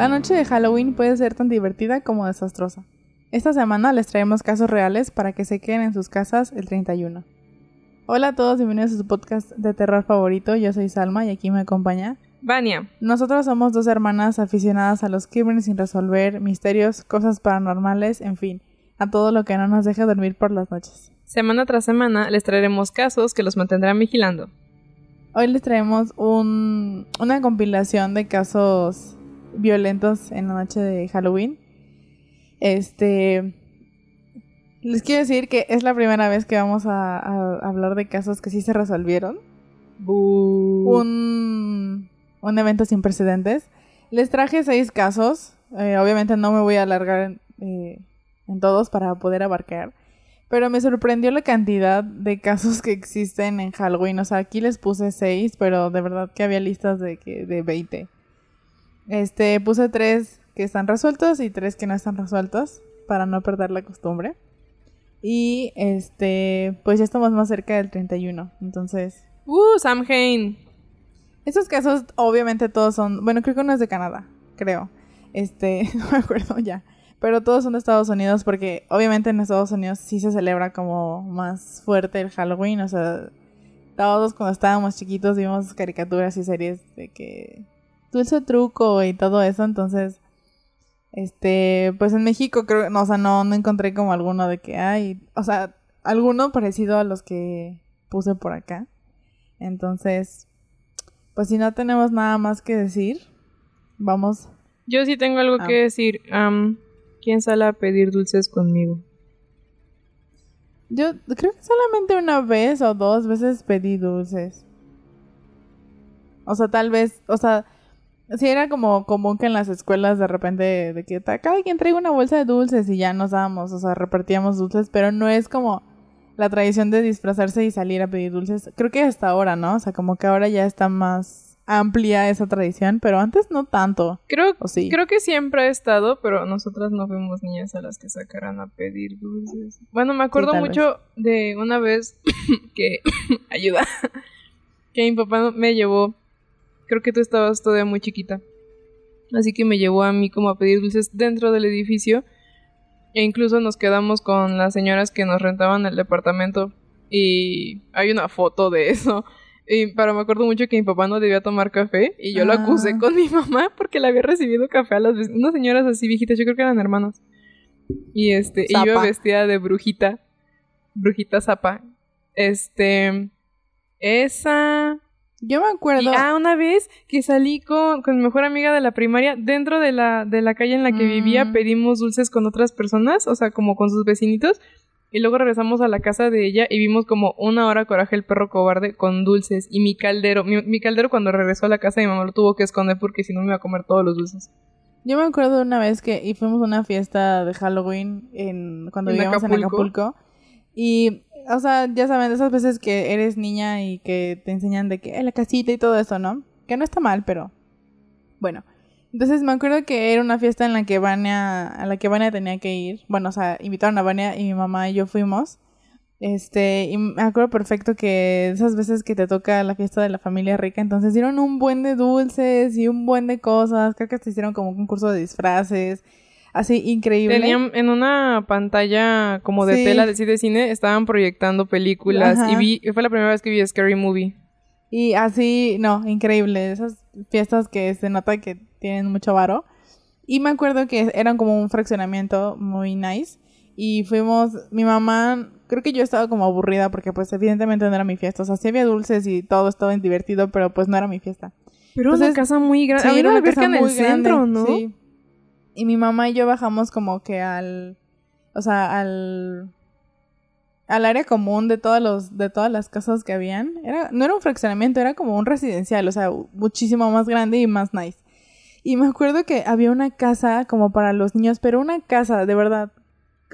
La noche de Halloween puede ser tan divertida como desastrosa. Esta semana les traemos casos reales para que se queden en sus casas el 31. Hola a todos, bienvenidos a su podcast de terror favorito. Yo soy Salma y aquí me acompaña Vania. Nosotros somos dos hermanas aficionadas a los crímenes sin resolver, misterios, cosas paranormales, en fin, a todo lo que no nos deje dormir por las noches. Semana tras semana les traeremos casos que los mantendrán vigilando. Hoy les traemos un, una compilación de casos violentos en la noche de Halloween. Este. Les quiero decir que es la primera vez que vamos a, a hablar de casos que sí se resolvieron. Un, un evento sin precedentes. Les traje seis casos. Eh, obviamente no me voy a alargar eh, en todos para poder abarcar. Pero me sorprendió la cantidad de casos que existen en Halloween. O sea, aquí les puse seis, pero de verdad que había listas de, que, de 20. Este, puse tres que están resueltos y tres que no están resueltos para no perder la costumbre. Y este, pues ya estamos más cerca del 31. Entonces. ¡Uh! Samhain. Estos casos, obviamente, todos son. Bueno, creo que uno es de Canadá, creo. Este, no me acuerdo ya. Pero todos son de Estados Unidos porque, obviamente, en Estados Unidos sí se celebra como más fuerte el Halloween. O sea, todos cuando estábamos chiquitos vimos caricaturas y series de que. Dulce truco y todo eso, entonces. Este, pues en México creo, no, o sea, no, no encontré como alguno de que hay, o sea, alguno parecido a los que puse por acá. Entonces, pues si no tenemos nada más que decir, vamos. Yo sí tengo algo Ah. que decir. ¿Quién sale a pedir dulces conmigo? Yo creo que solamente una vez o dos veces pedí dulces. O sea, tal vez, o sea, sí era como común que en las escuelas de repente de que cada quien traiga una bolsa de dulces y ya nos dábamos, o sea, repartíamos dulces, pero no es como la tradición de disfrazarse y salir a pedir dulces. Creo que hasta ahora, ¿no? O sea, como que ahora ya está más amplia esa tradición, pero antes no tanto. Creo, ¿O sí? creo que siempre ha estado, pero nosotras no fuimos niñas a las que sacaran a pedir dulces. Bueno, me acuerdo mucho de una vez que... ayuda. que mi papá me llevó... Creo que tú estabas todavía muy chiquita. Así que me llevó a mí como a pedir dulces dentro del edificio. E incluso nos quedamos con las señoras que nos rentaban el departamento. Y hay una foto de eso. Y, pero me acuerdo mucho que mi papá no debía tomar café. Y yo lo Ah. acusé con mi mamá porque le había recibido café a las unas señoras así viejitas. Yo creo que eran hermanas. Y este, y yo vestida de brujita. Brujita zapa. Este. Esa. Yo me acuerdo. Y, ah, una vez que salí con, con mi mejor amiga de la primaria, dentro de la, de la calle en la que vivía, Mm. pedimos dulces con otras personas, o sea, como con sus vecinitos. Y luego regresamos a la casa de ella y vimos como una hora Coraje el perro cobarde con dulces. Y mi caldero, mi, mi caldero cuando regresó a la casa, mi mamá lo tuvo que esconder porque si no me iba a comer todos los dulces. Yo me acuerdo de una vez que y fuimos a una fiesta de Halloween en, cuando ¿En vivíamos en? Acapulco. Y, o sea, ya saben, esas veces que eres niña y que te enseñan de que "Eh, la casita y todo eso, ¿no? Que no está mal, pero bueno. Entonces me acuerdo que era una fiesta en la que Vania, a la que Vania tenía que ir. Bueno, o sea, invitaron a Vania y mi mamá y yo fuimos. Este, y me acuerdo perfecto que esas veces que te toca la fiesta de la familia rica, entonces dieron un buen de dulces y un buen de cosas. Creo que hasta hicieron como un concurso de disfraces. Así, increíble. Tenían en una pantalla como de Sí. tela de, sí, de cine, estaban proyectando películas Ajá. y vi, fue la primera vez que vi Scary Movie. Y así, no, increíble. Esas fiestas que se nota que tienen mucho varo. Y me acuerdo que eran como un fraccionamiento muy nice. Y fuimos, mi mamá, creo que yo estaba como aburrida porque pues evidentemente no era mi fiesta. O sea, sí había dulces y todo estaba divertido, pero pues no era mi fiesta. Pero Entonces, una casa muy grande. Sí, era una una casa en muy el centro, grande, ¿no? sí. Y mi mamá y yo bajamos como que al, o sea, al, al área común de todos los, de todas las casas que habían. Era, no era un fraccionamiento, era como un residencial, o sea, muchísimo más grande y más nice. Y me acuerdo que había una casa como para los niños, pero una casa, de verdad.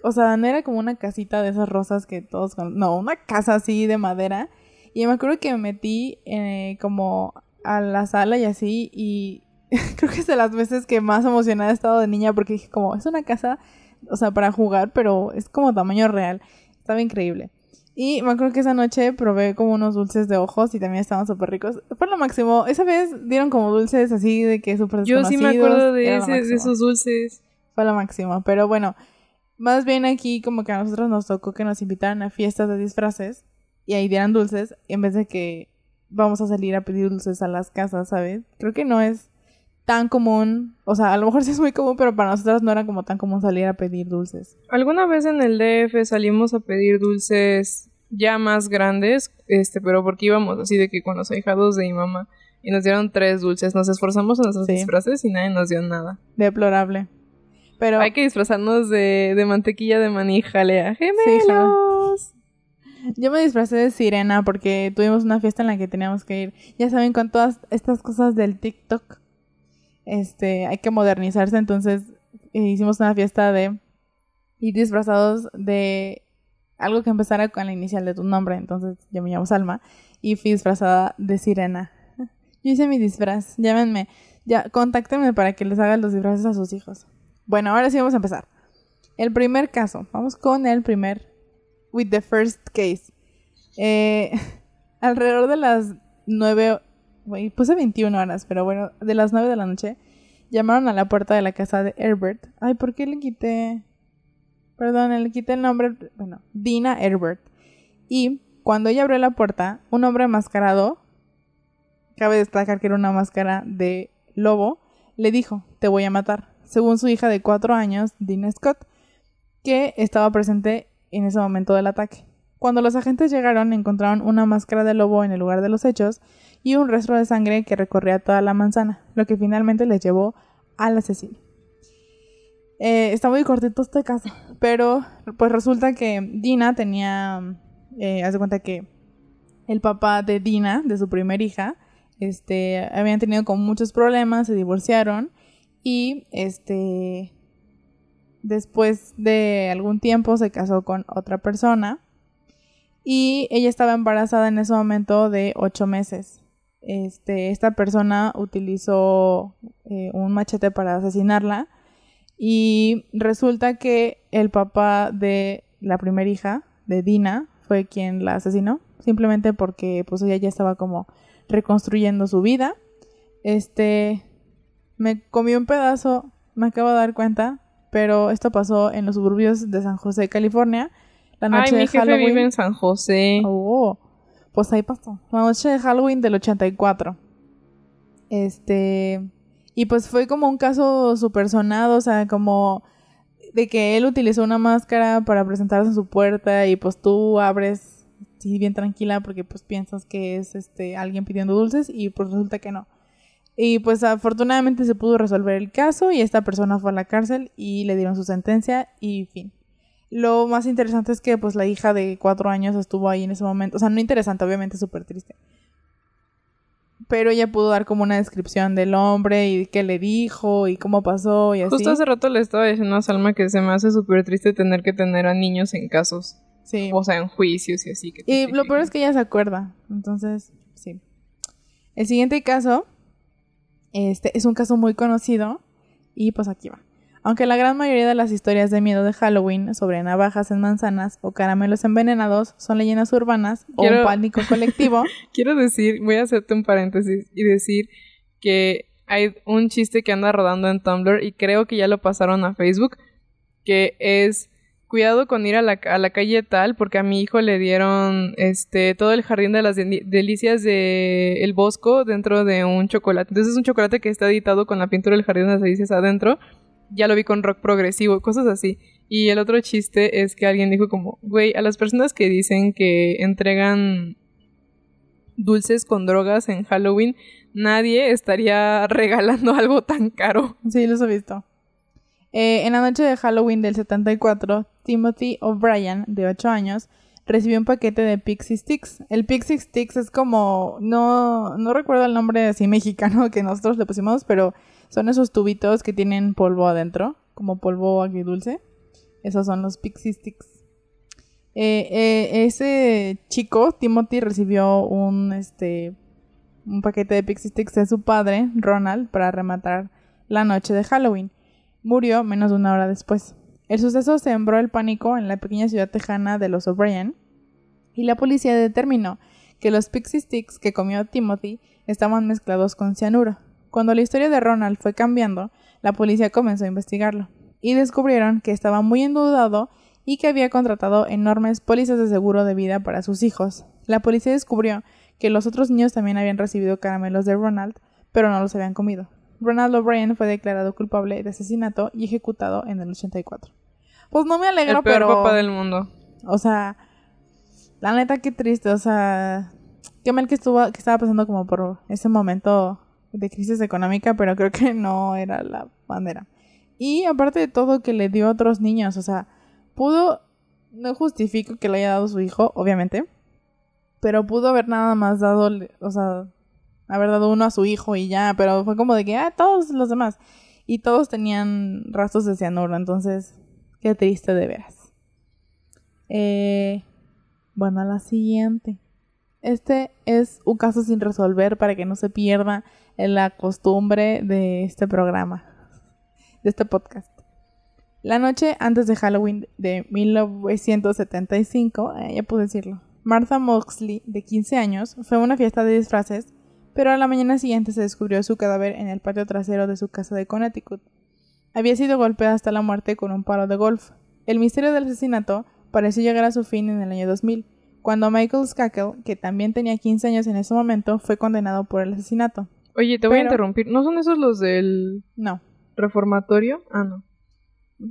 O sea, no era como una casita de esas rosas que todos... No, una casa así de madera. Y me acuerdo que me metí eh, como a la sala y así y creo que es de las veces que más emocionada he estado de niña porque dije como, es una casa, o sea, para jugar, pero es como tamaño real. Estaba increíble. Y me acuerdo que esa noche probé como unos dulces de ojos y también estaban súper ricos. Fue lo máximo. Esa vez dieron como dulces así de que súper Yo sí me acuerdo de, ese- de esos dulces. Fue lo máximo. Pero bueno, más bien aquí como que a nosotros nos tocó que nos invitaran a fiestas de disfraces y ahí dieran dulces en vez de que vamos a salir a pedir dulces a las casas, ¿sabes? Creo que no es tan común. O sea, a lo mejor sí es muy común, pero para nosotros no era como tan común salir a pedir dulces. Alguna vez en el DF salimos a pedir dulces ya más grandes, este, pero porque íbamos así de que con los ahijados de mi mamá y nos dieron tres dulces. Nos esforzamos en nuestros Sí. disfraces y nadie nos dio nada. Deplorable. Pero Hay que disfrazarnos de, de mantequilla de maní jalea. ¡Gemelos! Yo me disfracé de sirena porque tuvimos una fiesta en la que teníamos que ir. Ya saben, con todas estas cosas del TikTok, este, hay que modernizarse. Entonces eh, hicimos una fiesta de ir disfrazados de algo que empezara con la inicial de tu nombre. Entonces yo me llamo Salma y fui disfrazada de sirena. Yo hice mi disfraz. Llámenme. Ya, contáctenme para que les haga los disfraces a sus hijos. Bueno, ahora sí vamos a empezar. El primer caso. Vamos con el primer with the first case. Eh, alrededor de las 9, puse 21 horas, pero bueno, de las 9 de la noche, llamaron a la puerta de la casa de Herbert. Ay, ¿por qué le quité? Perdón, le quité el nombre, bueno, Dina Herbert. Y cuando ella abrió la puerta, un hombre enmascarado, cabe destacar que era una máscara de lobo, le dijo, te voy a matar, según su hija de 4 años, Dina Scott, que estaba presente en ese momento del ataque. Cuando los agentes llegaron, encontraron una máscara de lobo en el lugar de los hechos y un rastro de sangre que recorría toda la manzana, lo que finalmente les llevó al asesino. Eh, está muy cortito este caso, pero pues resulta que Dina tenía, eh, haz de cuenta que el papá de Dina, de su primer hija, este, habían tenido como muchos problemas, se divorciaron y este, después de algún tiempo se casó con otra persona y ella estaba embarazada en ese momento de ocho meses. Este, esta persona utilizó eh, un machete para asesinarla y resulta que el papá de la primera hija, de Dina, fue quien la asesinó, simplemente porque pues ella ya estaba como reconstruyendo su vida. Este, me comió un pedazo, me acabo de dar cuenta, pero esto pasó en los suburbios de San José, California, la noche Ay, mi de jefe Halloween. vive en San José. Oh, pues ahí pasó. La noche de Halloween del 84. Este. Y pues fue como un caso súper sonado, o sea, como de que él utilizó una máscara para presentarse en su puerta y pues tú abres, sí, bien tranquila porque pues piensas que es este alguien pidiendo dulces y pues resulta que no. Y pues afortunadamente se pudo resolver el caso y esta persona fue a la cárcel y le dieron su sentencia y fin. Lo más interesante es que pues la hija de cuatro años estuvo ahí en ese momento. O sea, no interesante, obviamente súper triste. Pero ella pudo dar como una descripción del hombre y qué le dijo y cómo pasó y así. Justo hace rato le estaba diciendo a Salma que se me hace súper triste tener que tener a niños en casos. Sí. O sea, en juicios y así. Que Y lo peor es que ella se acuerda. Entonces, sí. El siguiente caso este, es un caso muy conocido y pues aquí va. Aunque la gran mayoría de las historias de miedo de Halloween sobre navajas en manzanas o caramelos envenenados son leyendas urbanas o un pánico colectivo, Quiero decir, voy a hacerte un paréntesis y decir que hay un chiste que anda rodando en Tumblr y creo que ya lo pasaron a Facebook, que es cuidado con ir a la, a la calle tal porque a mi hijo le dieron este todo el jardín de las deli- delicias de el Bosco dentro de un chocolate. Entonces es un chocolate que está editado con la pintura del jardín de las delicias adentro. Ya lo vi con rock progresivo, cosas así. Y el otro chiste es que alguien dijo como, güey, a las personas que dicen que entregan dulces con drogas en Halloween, nadie estaría regalando algo tan caro. Sí, los he visto. Eh, en la noche de Halloween del 74, Timothy O'Brien, de 8 años, recibió un paquete de Pixie Sticks. El Pixie Sticks es como, no, no recuerdo el nombre así mexicano que nosotros le pusimos, pero son esos tubitos que tienen polvo adentro, como polvo agridulce. Esos son los Pixie Sticks. Eh, eh, ese chico, Timothy, recibió un, este, un paquete de Pixie Sticks de su padre, Ronald, para rematar la noche de Halloween. Murió menos de una hora después. El suceso sembró el pánico en la pequeña ciudad tejana de los O'Brien. Y la policía determinó que los Pixie Sticks que comió Timothy estaban mezclados con cianuro. Cuando la historia de Ronald fue cambiando, la policía comenzó a investigarlo y descubrieron que estaba muy endeudado y que había contratado enormes pólizas de seguro de vida para sus hijos. La policía descubrió que los otros niños también habían recibido caramelos de Ronald, pero no los habían comido. Ronald O'Brien fue declarado culpable de asesinato y ejecutado en el 84. Pues no me alegro, El peor pero... papá del mundo. O sea, la neta qué triste, o sea, qué mal que estuvo, que estaba pasando como por ese momento de crisis económica, pero creo que no era la manera. Y aparte de todo que le dio a otros niños, o sea, pudo, no justifico que le haya dado a su hijo, obviamente, pero pudo haber nada más dado, o sea, haber dado uno a su hijo y ya, pero fue como de que, ah, todos los demás. Y todos tenían rastros de cianuro, entonces, qué triste de veras. Eh, bueno, la siguiente. Este es un caso sin resolver para que no se pierda la costumbre de este programa, de este podcast. La noche antes de Halloween de 1975, eh, ya puedo decirlo, Martha Moxley, de 15 años, fue a una fiesta de disfraces, pero a la mañana siguiente se descubrió su cadáver en el patio trasero de su casa de Connecticut. Había sido golpeada hasta la muerte con un palo de golf. El misterio del asesinato pareció llegar a su fin en el año 2000, cuando Michael Skakel, que también tenía 15 años en ese momento, fue condenado por el asesinato. Oye, te voy a interrumpir. ¿No son esos los del No. reformatorio? Ah, no.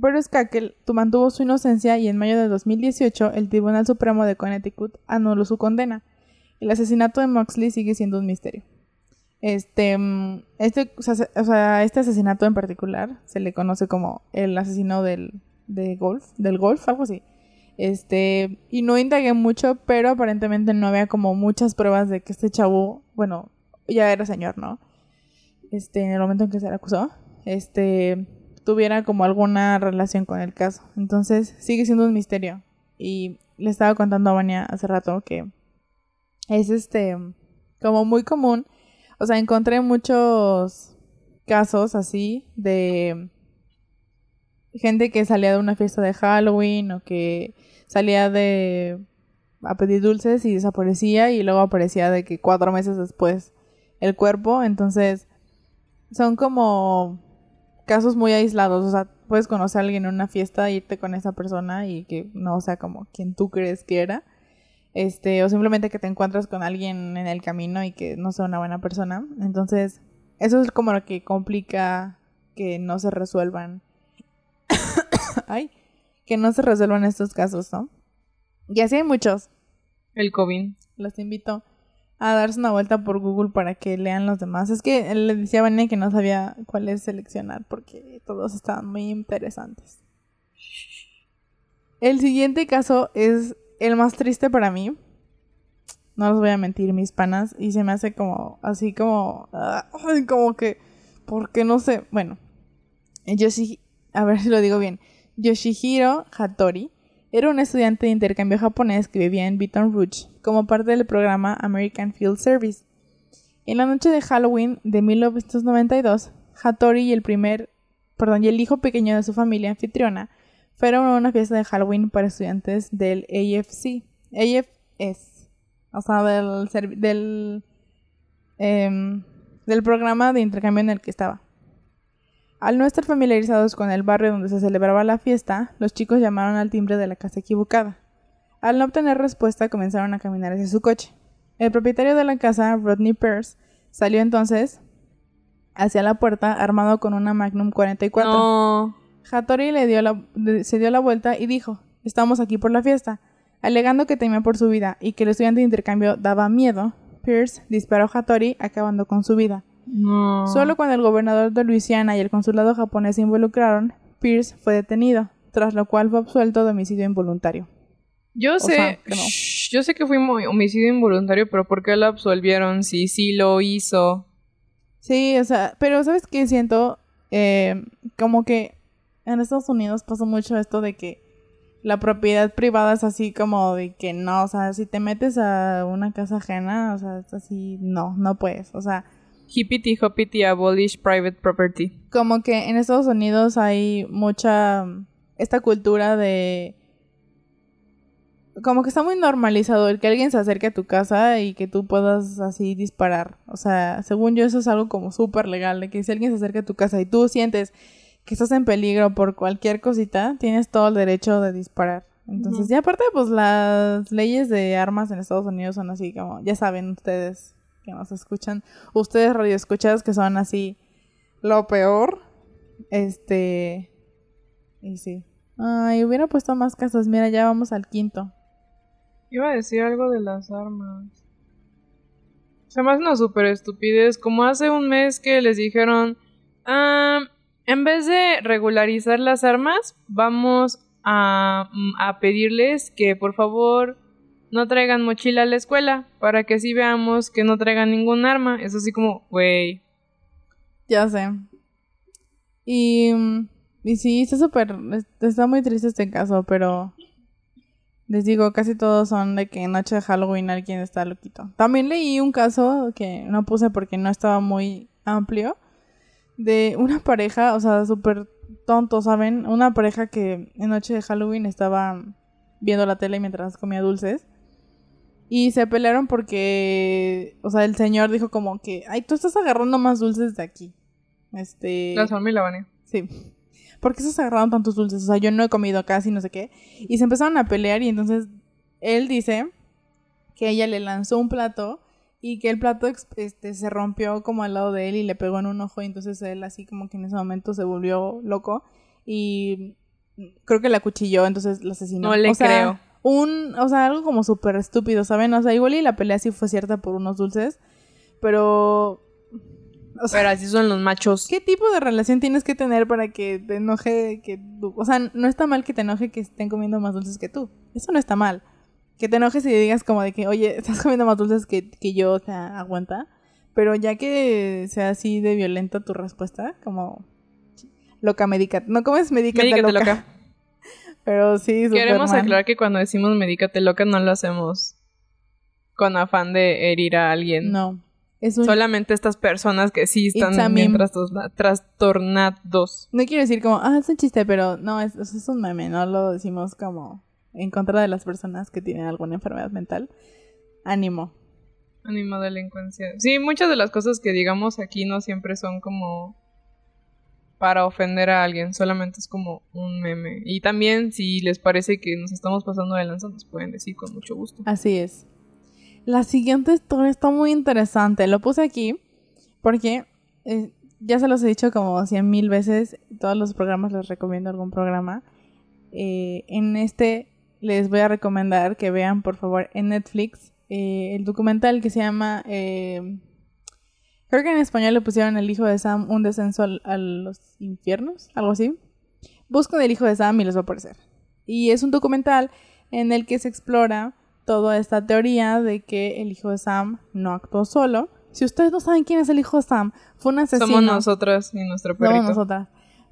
Pero Skakel tu- mantuvo su inocencia y en mayo de 2018 el Tribunal Supremo de Connecticut anuló su condena. El asesinato de Moxley sigue siendo un misterio. Este, mm, este, o sea, este asesinato en particular se le conoce como el asesino del, de golf, del golf, algo así. Este, y no indagué mucho, pero aparentemente no había como muchas pruebas de que este chavo, bueno, ya era señor, ¿no? Este, en el momento en que se le acusó, este, tuviera como alguna relación con el caso. Entonces, sigue siendo un misterio. Y le estaba contando a Vania hace rato que es este, como muy común. O sea, encontré muchos casos así de gente que salía de una fiesta de Halloween o que salía de a pedir dulces y desaparecía y luego aparecía de que cuatro meses después el cuerpo. Entonces, son como casos muy aislados. O sea, puedes conocer a alguien en una fiesta, irte con esa persona y que no sea como quien tú crees que era. Este, o simplemente que te encuentras con alguien en el camino y que no sea una buena persona. Entonces, eso es como lo que complica que no se resuelvan. Ay, que no se resuelvan estos casos, ¿no? Y así hay muchos. El COVID. Los invito a darse una vuelta por Google para que lean los demás. Es que le decía a Vania que no sabía cuáles seleccionar porque todos estaban muy interesantes. El siguiente caso es el más triste para mí. No los voy a mentir, mis panas. Y se me hace como, así como, ah, como que, porque no sé, bueno. Yoshi, a ver si lo digo bien. Yoshihiro Hattori era un estudiante de intercambio japonés que vivía en Baton Rouge como parte del programa American Field Service. En la noche de Halloween de 1992, Hattori y el primer, perdón, y el hijo pequeño de su familia anfitriona fueron a una fiesta de Halloween para estudiantes del AFC, AFS, o sea, del, em, del programa de intercambio en el que estaba. Al no estar familiarizados con el barrio donde se celebraba la fiesta, los chicos llamaron al timbre de la casa equivocada. Al no obtener respuesta, comenzaron a caminar hacia su coche. El propietario de la casa, Rodney Pierce, salió entonces hacia la puerta armado con una Magnum 44. No. Hattori le dio la, se dio la vuelta y dijo, estamos aquí por la fiesta. Alegando que temía por su vida y que el estudiante de intercambio daba miedo, Pierce disparó a Hattori acabando con su vida. No. Solo cuando el gobernador de Luisiana y el consulado japonés se involucraron, Pierce fue detenido, tras lo cual fue absuelto de homicidio involuntario. Yo sé, sea, que no. Shh, yo sé que fue homicidio involuntario, pero ¿por qué lo absolvieron? Sí, sí lo hizo. Sí, o sea, pero ¿sabes qué siento? Eh, como que en Estados Unidos pasa mucho esto de que la propiedad privada es así como de que no, o sea, si te metes a una casa ajena, o sea, es así, no, no puedes, o sea, Hippity hoppity abolish private property. como que en Estados Unidos hay mucha mm, esta cultura de como que está muy normalizado el que alguien se acerque a tu casa y que tú puedas así disparar. O sea, según yo eso es algo como súper legal, de que si alguien se acerca a tu casa y tú sientes que estás en peligro por cualquier cosita, tienes todo el derecho de disparar. Entonces, y aparte, pues las leyes de armas en Estados Unidos son así como, ya saben ustedes que nos escuchan, ustedes radioescuchas que son así lo peor. Este, y sí. Ay, hubiera puesto más casos. Mira, ya vamos al quinto. Iba a decir algo de las armas. Se me hace una súper estupidez. Como hace un mes que les dijeron, ah, en vez de regularizar las armas, vamos a, a pedirles que por favor no traigan mochila a la escuela para que así veamos que no traigan ningún arma. Es así como, güey. Ya sé. Y, y sí, está súper, está muy triste este caso, pero les digo, casi todos son de que noche de Halloween alguien está loquito. También leí un caso que no puse porque no estaba muy amplio, de una pareja, o sea, súper tonto, ¿saben? Una pareja que en noche de Halloween estaba viendo la tele mientras comía dulces. Y se pelearon porque, o sea, el señor dijo como que, ay, tú estás agarrando más dulces de aquí. Este... La Salma y la Vania. Sí. ¿Por qué estás agarrando tantos dulces? O sea, yo no he comido casi, no sé qué. Y se empezaron a pelear y entonces él dice que ella le lanzó un plato y que el plato este, se rompió como al lado de él y le pegó en un ojo y entonces él así como que en ese momento se volvió loco y creo que la cuchilló, entonces la asesinó. No le creo. Un, o sea, algo como súper estúpido, ¿saben? O sea, igual y la pelea sí fue cierta por unos dulces, pero... pero así son los machos. ¿Qué tipo de relación tienes que tener para que te enoje que tú... O sea, no está mal que te enoje que estén comiendo más dulces que tú. Eso no está mal que te enojes y digas como de que, oye, estás comiendo más dulces que, que yo, o sea, aguanta. Pero ya que sea así de violenta tu respuesta, como loca medicate. No comes medicate loca. loca. Pero sí, Queremos aclarar que cuando decimos medicate loca no lo hacemos con afán de herir a alguien. No. Es Solamente estas personas que sí están bien trastornados. No quiero decir como, ah, es un chiste, pero no, es, es un meme, no lo decimos como en contra de las personas que tienen alguna enfermedad mental. Ánimo. Ánimo delincuencia. Sí, muchas de las cosas que digamos aquí no siempre son como para ofender a alguien, solamente es como un meme. Y también si les parece que nos estamos pasando de lanza, nos pueden decir con mucho gusto. Así es. La siguiente historia está muy interesante. Lo puse aquí porque eh, ya se los he dicho como cien mil veces. Todos los programas les recomiendo algún programa. Eh, en este les voy a recomendar que vean por favor en Netflix eh, el documental que se llama creo que en español le pusieron el hijo de Sam un descenso a los infiernos algo así. Busquen el hijo de Sam y les va a aparecer. Y es un documental en el que se explora toda esta teoría de que el hijo de Sam no actuó solo. Si ustedes no saben quién es el hijo de Sam fue un asesino. Somos nosotras y nuestro perrito. somos nosotras.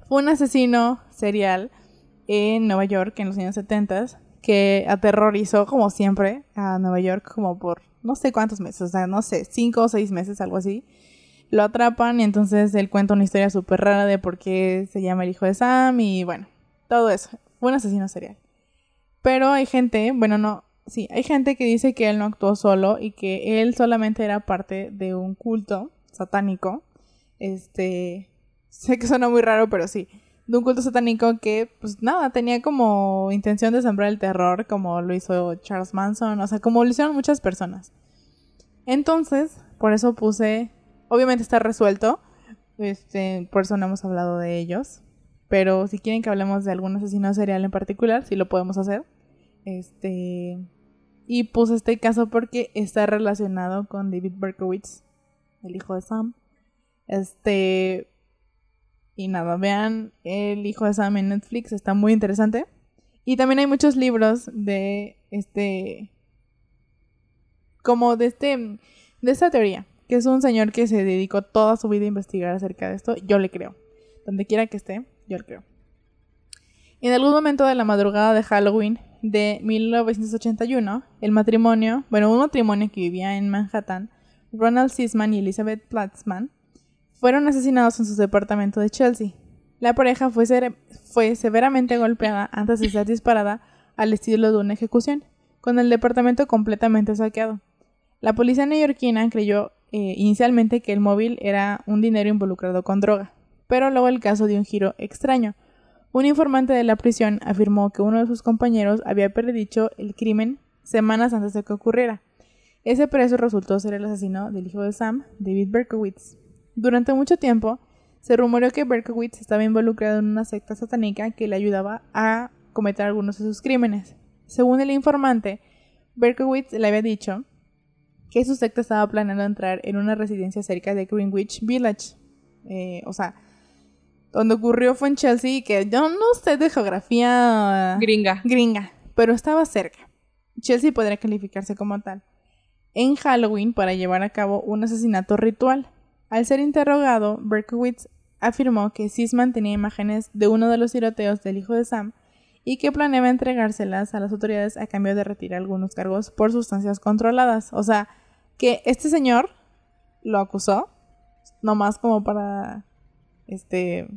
Fue un asesino serial en Nueva York en los años 70 que aterrorizó como siempre a Nueva York como por no sé cuántos meses, o sea, no sé, cinco o seis meses, algo así. Lo atrapan y entonces él cuenta una historia súper rara de por qué se llama el hijo de Sam y bueno, todo eso. Fue un asesino serial. Pero hay gente, bueno, no, sí, hay gente que dice que él no actuó solo y que él solamente era parte de un culto satánico. Este, sé que suena muy raro, pero sí de un culto satánico que, pues nada, tenía como intención de sembrar el terror, como lo hizo Charles Manson, o sea, como lo hicieron muchas personas. Entonces, por eso puse, obviamente está resuelto, este, por eso no hemos hablado de ellos, pero si quieren que hablemos de algún asesino serial en particular, sí lo podemos hacer. Este, y puse este caso porque está relacionado con David Berkowitz, el hijo de Sam. Este, y nada, vean El hijo de Sam en Netflix, está muy interesante. Y también hay muchos libros de este como de este de esta teoría, que es un señor que se dedicó toda su vida a investigar acerca de esto, yo le creo. Donde quiera que esté, yo le creo. En algún momento de la madrugada de Halloween de 1981, el matrimonio, bueno, un matrimonio que vivía en Manhattan, Ronald Sisman y Elizabeth Platzman, fueron asesinados en su departamento de Chelsea. La pareja fue, severamente golpeada antes de ser disparada al estilo de una ejecución, con el departamento completamente saqueado. La policía neoyorquina creyó eh, inicialmente que el móvil era un dinero involucrado con droga, pero luego el caso dio un giro extraño. Un informante de la prisión afirmó que uno de sus compañeros había predicho el crimen semanas antes de que ocurriera. Ese preso resultó ser el asesino del hijo de Sam, David Berkowitz. Durante mucho tiempo, se rumoreó que Berkowitz estaba involucrado en una secta satánica que le ayudaba a cometer algunos de sus crímenes. Según el informante, Berkowitz le había dicho que su secta estaba planeando entrar en una residencia cerca de Greenwich Village. Eh, o sea, donde ocurrió fue en Chelsea, que yo no sé de geografía Gringa. gringa, pero estaba cerca. Chelsea podría calificarse como tal. En Halloween para llevar a cabo un asesinato ritual. Al ser interrogado, Berkowitz afirmó que Sisman tenía imágenes de uno de los tiroteos del hijo de Sam y que planeaba entregárselas a las autoridades a cambio de retirar algunos cargos por sustancias controladas. O sea, que este señor lo acusó, nomás como para, este,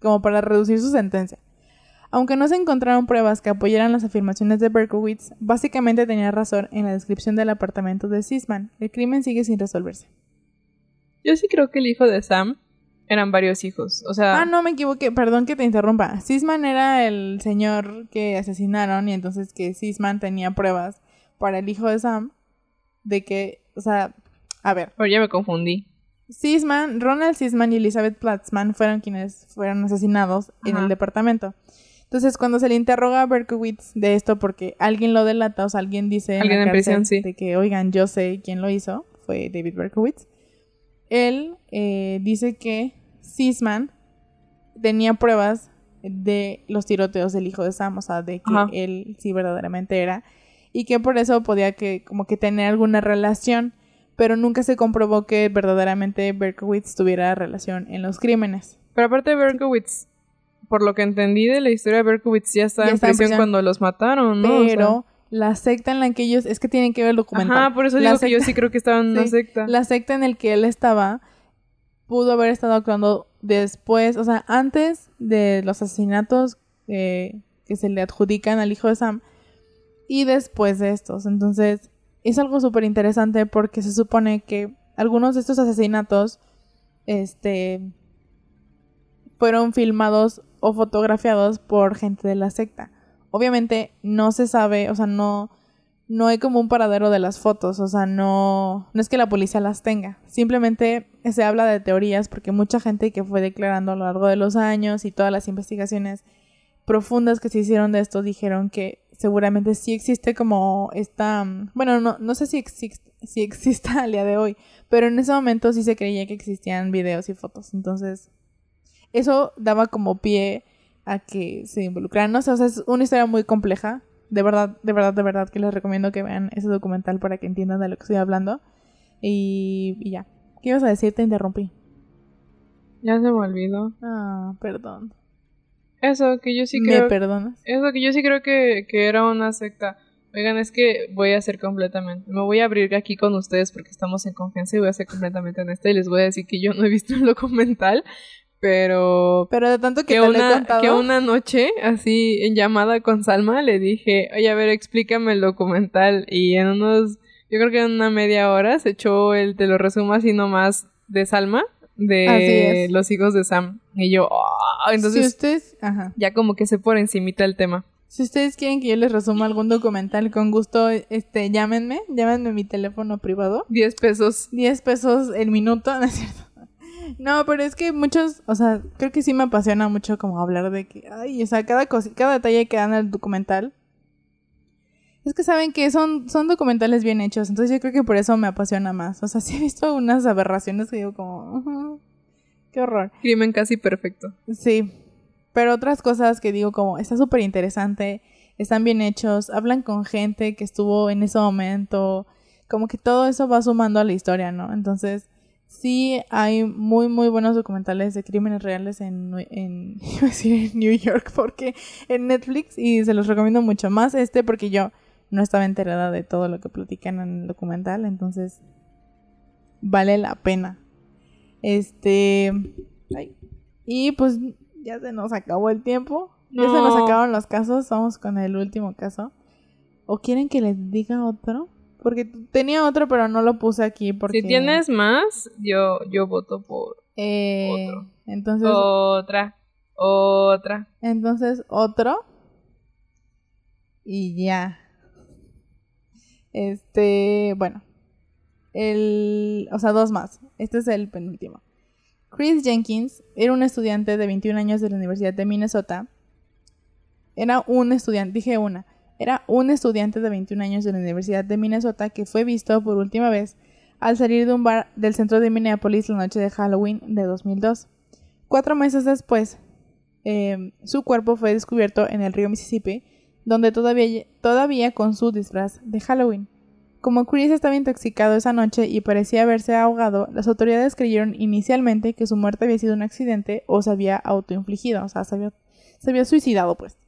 como para reducir su sentencia. Aunque no se encontraron pruebas que apoyaran las afirmaciones de Berkowitz, básicamente tenía razón en la descripción del apartamento de Sisman. El crimen sigue sin resolverse. Yo sí creo que el hijo de Sam eran varios hijos. O sea. Ah, no me equivoqué, perdón que te interrumpa. Sisman era el señor que asesinaron y entonces que Sisman tenía pruebas para el hijo de Sam de que, o sea, a ver. Pero ya me confundí. Sisman, Ronald Sisman y Elizabeth Platzman fueron quienes fueron asesinados en el departamento. Entonces, cuando se le interroga a Berkowitz de esto, porque alguien lo delata, o sea, alguien dice en, Alguien la en prisión, sí. de que, oigan, yo sé quién lo hizo, fue David Berkowitz. Él eh, dice que Sisman tenía pruebas de los tiroteos del hijo de Sam, o sea, de que Ajá. él sí verdaderamente era, y que por eso podía que como que tener alguna relación, pero nunca se comprobó que verdaderamente Berkowitz tuviera relación en los crímenes. Pero aparte de Berkowitz, por lo que entendí de la historia de Berkowitz, ya estaba Ya en prisión cuando los mataron, ¿no? O sea, Pero la secta en la que ellos, es que tienen que ver el documental. Ajá, por eso La digo que yo sí creo que estaban en una secta. La secta en el que él estaba pudo haber estado actuando después, o sea, antes de los asesinatos eh, que se le adjudican al hijo de Sam y después de estos. Entonces, es algo súper interesante porque se supone que algunos de estos asesinatos, este, fueron filmados o fotografiados por gente de la secta. Obviamente no se sabe, o sea, no, no hay como un paradero de las fotos, o sea, no, no es que la policía las tenga, simplemente se habla de teorías porque mucha gente que fue declarando a lo largo de los años y todas las investigaciones profundas que se hicieron de esto dijeron que seguramente sí existe como esta, bueno, no, no sé si, exis- si exista al día de hoy, pero en ese momento sí se creía que existían videos y fotos, entonces eso daba como pie a que se involucraran, no sé, o sea, es una historia muy compleja, de verdad, de verdad, de verdad que les recomiendo que vean ese documental para que entiendan de lo que estoy hablando. Y, y ya. ¿Qué ibas a decir? Te interrumpí. Ya se me olvidó. Ah, perdón. Eso, que yo sí ¿Me creo... perdonas? Eso, que yo sí creo que, que era una secta. Oigan, es que voy a hacer completamente... Me voy a abrir aquí con ustedes porque estamos en confianza y voy a ser completamente honesta y les voy a decir que yo no he visto el documental, pero... Pero de tanto que, que te lo he una, contado. que una noche, así en llamada con Salma, le dije, oye, a ver, explícame el documental. Y en unos, yo creo que en una media hora se echó el, te lo resumo así nomás, de Salma, de los hijos de Sam. Y yo, "Ah", entonces si ustedes, ajá. ya como que sé por encimita el tema. Si ustedes quieren que yo les resuma algún documental, con gusto, este, llámenme, llámenme a mi teléfono privado. 10 pesos. 10 pesos el minuto, ¿no es cierto? No, pero es que muchos, o sea, creo que sí me apasiona mucho como hablar de que, ay, o sea, cada cosa, cada detalle que dan al documental. Es que saben que son, son documentales bien hechos, entonces yo creo que por eso me apasiona más. O sea, sí he visto unas aberraciones que digo como, "Ujú, qué horror. Crimen casi perfecto. Sí, pero otras cosas que digo como, está súper interesante, están bien hechos, hablan con gente que estuvo en ese momento, como que todo eso va sumando a la historia, ¿no? Entonces, sí hay muy, muy buenos documentales de crímenes reales en, en, iba a decir en New York, porque en Netflix, y se los recomiendo mucho más este, porque yo no estaba enterada de todo lo que platican en el documental, entonces vale la pena. Este, ay, y pues ya se nos acabó el tiempo. Ya se nos No. acabaron los casos. Vamos con el último caso. ¿O quieren que les diga otro? Porque tenía otro, pero no lo puse aquí porque... Si tienes más, yo, yo voto por eh, otro. Entonces, otra. Otra. entonces otro. Y ya. Este, bueno. El, o sea, dos más. Este es el penúltimo. Chris Jenkins era un estudiante de 21 años de la Universidad de Minnesota. Era un estudiante, dije una. Era un estudiante de 21 años de la Universidad de Minnesota que fue visto por última vez al salir de un bar del centro de Minneapolis la noche de Halloween de 2002. Cuatro meses después, eh, su cuerpo fue descubierto en el río Mississippi, donde todavía, todavía con su disfraz de Halloween. Como Chris estaba intoxicado esa noche y parecía haberse ahogado, las autoridades creyeron inicialmente que su muerte había sido un accidente o se había autoinfligido, o sea, se había suicidado, pues.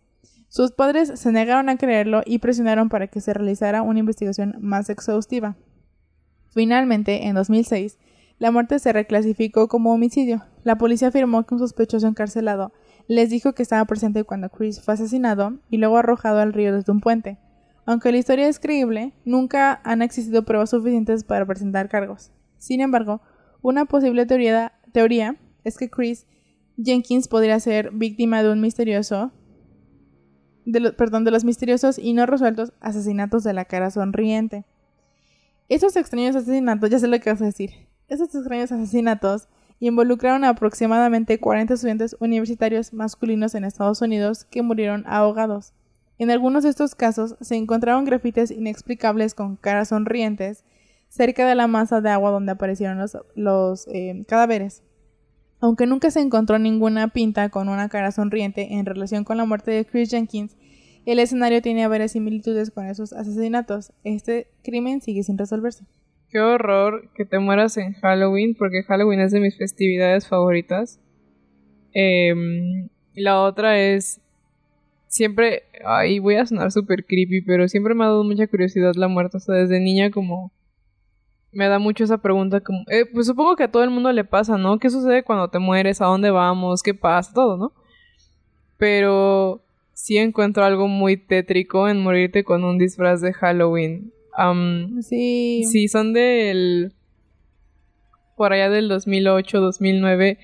Sus padres se negaron a creerlo y presionaron para que se realizara una investigación más exhaustiva. Finalmente, en 2006, la muerte se reclasificó como homicidio. La policía afirmó que un sospechoso encarcelado les dijo que estaba presente cuando Chris fue asesinado y luego arrojado al río desde un puente. Aunque la historia es creíble, nunca han existido pruebas suficientes para presentar cargos. Sin embargo, una posible teoría, teoría es que Chris Jenkins podría ser víctima de un misterioso de lo- perdón, de los misteriosos y no resueltos asesinatos de la cara sonriente. Esos extraños asesinatos, ya sé lo que vas a decir. Esos extraños asesinatos involucraron a aproximadamente 40 estudiantes universitarios masculinos en Estados Unidos que murieron ahogados. En algunos de estos casos se encontraron grafites inexplicables con caras sonrientes cerca de la masa de agua donde aparecieron los, los, eh, cadáveres. Aunque nunca se encontró ninguna pinta con una cara sonriente en relación con la muerte de Chris Jenkins, el escenario tiene varias similitudes con esos asesinatos. Este crimen sigue sin resolverse. Qué horror que te mueras en Halloween, porque Halloween es de mis festividades favoritas. Y la otra es. Siempre. Ay, voy a sonar súper creepy, pero siempre me ha dado mucha curiosidad la muerte. O sea, desde niña, como. Me da mucho esa pregunta, como. eh, pues supongo que a todo el mundo le pasa, ¿no? ¿Qué sucede cuando te mueres? ¿A dónde vamos? ¿Qué pasa? Todo, ¿no? Pero. Sí encuentro algo muy tétrico en morirte con un disfraz de Halloween. Am, Sí. Sí, son del. Por allá del 2008, 2009,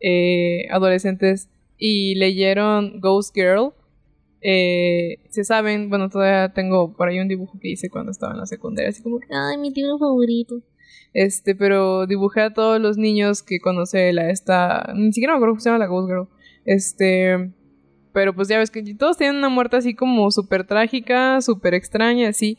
eh, adolescentes y leyeron Ghost Girl. Eh, se saben, bueno, todavía tengo por ahí un dibujo que hice cuando estaba en la secundaria, así como que, ay, mi libro favorito. Este, pero dibujé a todos los niños que conoce la esta, ni siquiera me acuerdo cómo se llama la Ghost Girl. Este, pero pues ya ves que todos tienen una muerte así como súper trágica, súper extraña, así.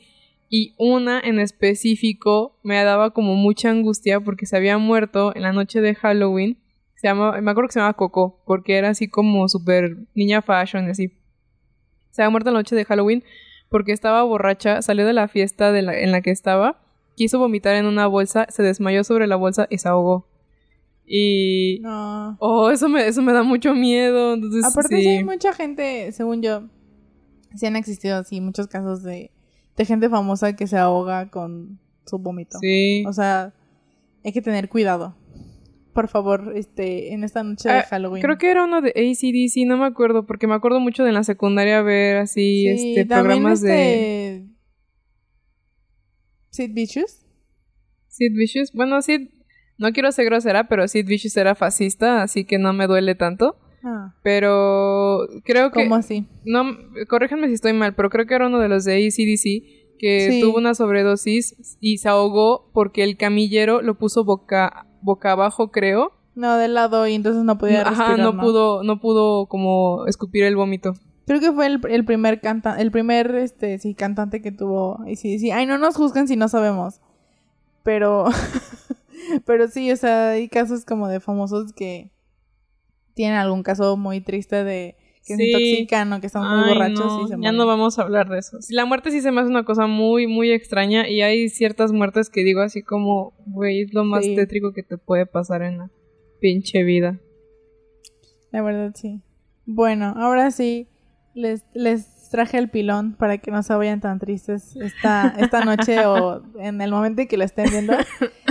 Y una en específico me daba como mucha angustia porque se había muerto en la noche de Halloween. Se llama, me acuerdo que se llamaba Coco, porque era así como súper niña fashion así. Se había muerto en la noche de Halloween porque estaba borracha, salió de la fiesta de la- en la que estaba, quiso vomitar en una bolsa, se desmayó sobre la bolsa y se ahogó. Y... No. Oh, eso me, eso me da mucho miedo. Entonces, Aparte, sí. sí hay mucha gente, según yo, sí han existido así muchos casos de, de gente famosa que se ahoga con su vómito. Sí. O sea, hay que tener cuidado. Por favor, este, en esta noche de Ah, Halloween. Creo que era uno de ACDC, no me acuerdo, porque me acuerdo mucho de en la secundaria ver así Sí, este, programas de este... Sid Vicious. Sid Vicious. Bueno, Sid, no quiero ser grosera, pero Sid Vicious era fascista, así que no me duele tanto. Ah, Pero creo que... ¿cómo así? No, corríjanme si estoy mal, pero creo que era uno de los de ACDC que Sí. tuvo una sobredosis y se ahogó porque el camillero lo puso boca, boca abajo, creo. No, de lado y entonces no podía Ajá, respirar, no pudo, no pudo como escupir el vómito. Creo que fue el, el primer cantante, el primer, este, sí, cantante que tuvo. Y sí, sí, ay, no nos juzguen si no sabemos. Pero, pero sí, o sea, hay casos como de famosos que tienen algún caso muy triste de que se intoxican o que están muy Ay, borrachos no, y se ya no vamos a hablar de eso. La muerte sí se me hace una cosa muy, muy extraña y hay ciertas muertes que digo así como, güey, es lo más Sí. tétrico que te puede pasar en la pinche vida. La verdad, sí. Bueno, ahora sí, les, les traje el pilón para que no se vayan tan tristes esta, esta noche o en el momento en que lo estén viendo.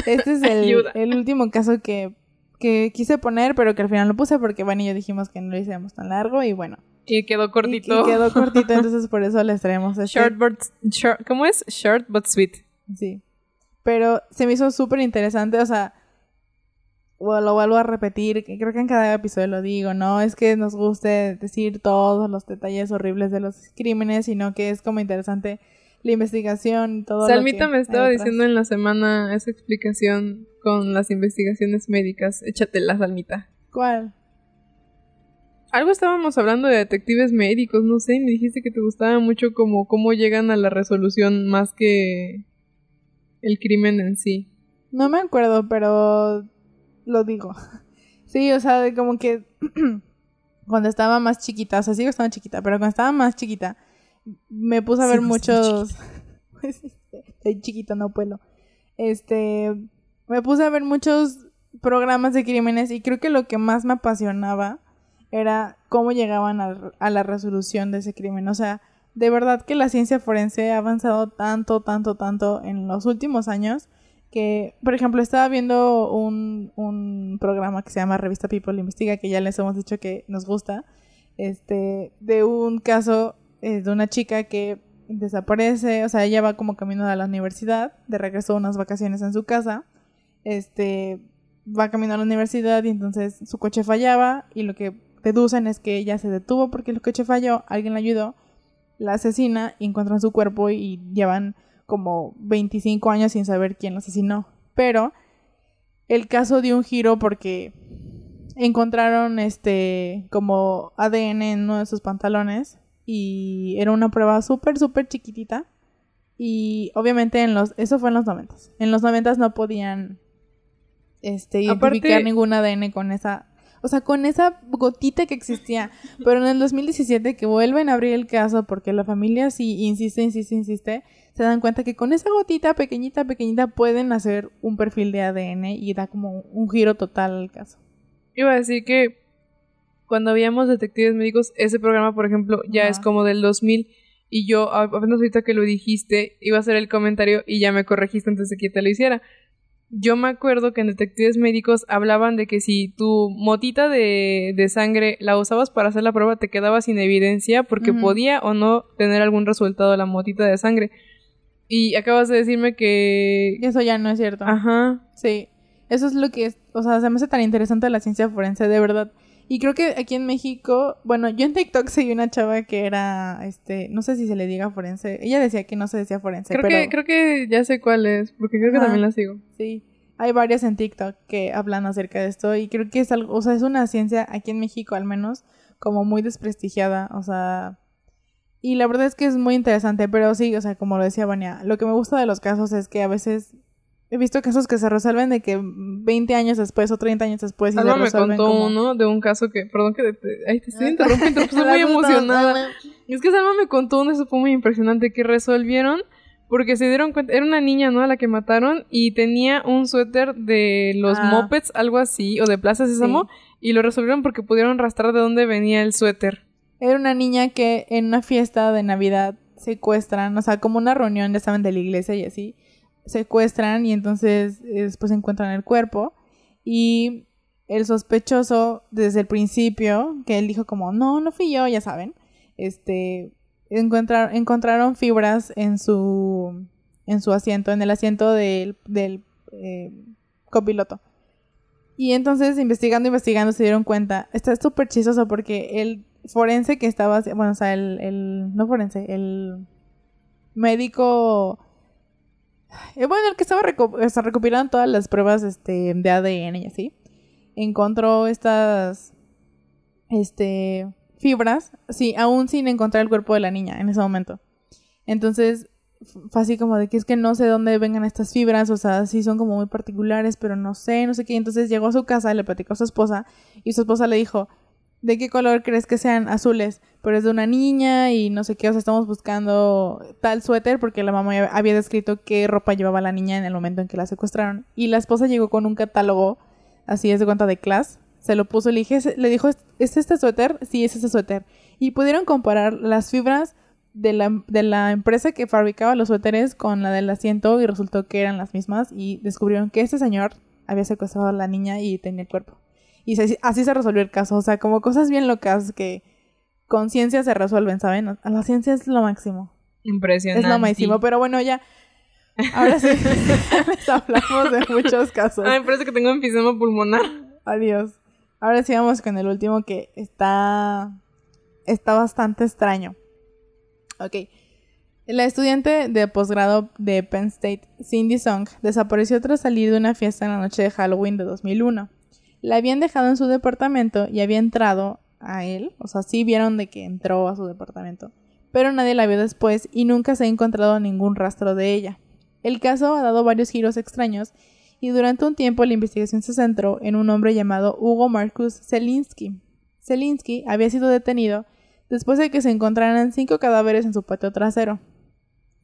Este es el, el último caso que, que quise poner, pero que al final lo puse porque Van y yo dijimos que no lo hiciéramos tan largo y bueno. Y quedó cortito. y quedó cortito, entonces por eso les traemos este. Short but, short, ¿Cómo es? Short but sweet. Sí. Pero se me hizo súper interesante, o sea, lo vuelvo a repetir, creo que en cada episodio lo digo, no es que nos guste decir todos los detalles horribles de los crímenes, sino que es como interesante la investigación y todo Salmita lo que me estaba diciendo en la semana esa explicación con las investigaciones médicas. Échatela, Salmita. ¿Cuál? Algo estábamos hablando de detectives médicos, no sé, y me dijiste que te gustaba mucho como cómo llegan a la resolución más que el crimen en sí. No me acuerdo, pero lo digo. Sí, o sea, como que cuando estaba más chiquita, o sea, sigo estando chiquita, pero cuando estaba más chiquita, me puse a ver estando muchos... Pues, este, Soy chiquita, no puedo. Este, me puse a ver muchos programas de crímenes y creo que lo que más me apasionaba era cómo llegaban a, a la resolución de ese crimen. O sea, de verdad que la ciencia forense ha avanzado tanto, tanto, tanto en los últimos años que, por ejemplo, estaba viendo un, un programa que se llama Revista People Investiga, que ya les hemos dicho que nos gusta, este, de un caso de una chica que desaparece, o sea, ella va como camino a la universidad, de regreso a unas vacaciones en su casa, este, va camino a la universidad y entonces su coche fallaba y lo que deducen es que ella se detuvo porque el coche falló, alguien la ayudó, la asesina y encuentran su cuerpo y llevan como 25 años sin saber quién lo asesinó. Pero el caso dio un giro porque encontraron este como ADN en uno de sus pantalones y era una prueba súper súper chiquitita. Y obviamente en los eso fue en los noventas. En los noventas no podían este identificar Aparte- ningún ADN con esa o sea con esa gotita que existía. Pero en el 2017 que vuelven a abrir el caso porque la familia sí insiste insiste insiste se dan cuenta que con esa gotita pequeñita pequeñita pueden hacer un perfil de ADN y da como un giro total al caso. Iba a decir que cuando veíamos detectives médicos, ese programa, por ejemplo, ya Ajá. es como del 2000 y yo apenas ahorita que lo dijiste, iba a hacer el comentario y ya me corregiste antes de que te lo hiciera. Yo me acuerdo que en detectives médicos hablaban de que si tu motita de, de sangre la usabas para hacer la prueba te quedaba sin evidencia porque podía o no tener algún resultado la motita de sangre. Y acabas de decirme que... eso ya no es cierto Ajá. Sí, eso es lo que es, o sea, se me hace tan interesante la ciencia forense, de verdad. Y creo que aquí en México, bueno, yo en TikTok seguí una chava que era, este, no sé si se le diga forense. Ella decía que no se decía forense, Creo, pero que, creo que ya sé cuál es, porque creo que también la sigo. sí, hay varias en TikTok que hablan acerca de esto y creo que es algo, o sea, es una ciencia aquí en México al menos como muy desprestigiada, o sea, y la verdad es que es muy interesante, pero sí, o sea, como lo decía Vania, lo que me gusta de los casos es que a veces he visto casos que se resuelven de que 20 años después o 30 años después y Alma se me resuelven contó como... uno de un caso que, perdón que te, ay, te estoy Ah. interrumpiendo, estoy muy emocionada. Es que Salma me contó uno, eso fue muy impresionante, que resolvieron porque se dieron cuenta, era una niña, ¿no? A la que mataron y tenía un suéter de los Ah. mopeds, algo así, o de Plaza Sésamo, y lo resolvieron porque pudieron rastrar de dónde venía el suéter. Era una niña que en una fiesta de Navidad secuestran, o sea, como una reunión, ya saben, de la iglesia y así, secuestran y entonces eh, después encuentran el cuerpo y el sospechoso desde el principio, que él dijo como, no, no fui yo, ya saben, este, encontrar, encontraron fibras en su, en su asiento, en el asiento del, eh, copiloto. Y entonces, investigando, investigando, se dieron cuenta. Está súper chistoso porque el forense que estaba, bueno, o sea, el, el no forense, el médico, bueno, el que estaba recopilando todas las pruebas este, de ADN y así, encontró estas, este, fibras, sí, aún sin encontrar el cuerpo de la niña en ese momento. Entonces, fue así como de que es que no sé dónde vengan estas fibras, o sea, sí son como muy particulares, pero no sé, no sé qué. Entonces llegó a su casa, le platicó a su esposa, y su esposa le dijo, ¿de qué color crees que sean azules? Pero es de una niña y no sé qué, o sea, estamos buscando tal suéter porque la mamá había descrito qué ropa llevaba la niña en el momento en que la secuestraron. Y la esposa llegó con un catálogo, así es de cuenta de class, se lo puso, le, dije, le dijo, ¿es este suéter? Sí, es ese suéter. Y pudieron comparar las fibras de la, de la empresa que fabricaba los suéteres con la del asiento y resultó que eran las mismas y descubrieron que este señor había secuestrado a la niña y tenía el cuerpo. Y así se resolvió el caso, o sea, como cosas bien locas que con ciencia se resuelven, ¿saben? La ciencia es lo máximo. Impresionante. Es lo máximo, pero bueno, ya. Ahora sí, les hablamos de muchos casos. Ay, parece que tengo enfisema pulmonar. Adiós. Ahora sí vamos con el último que está está bastante extraño. Ok. La estudiante de posgrado de Penn State, Cindy Song, desapareció tras salir de una fiesta en la noche de Halloween de 2001. La habían dejado en su departamento y había entrado a él, o sea, sí vieron de que entró a su departamento, pero nadie la vio después y nunca se ha encontrado ningún rastro de ella. El caso ha dado varios giros extraños y durante un tiempo la investigación se centró en un hombre llamado Hugo Marcus Zelinsky. Zelinsky había sido detenido después de que se encontraran cinco cadáveres en su patio trasero.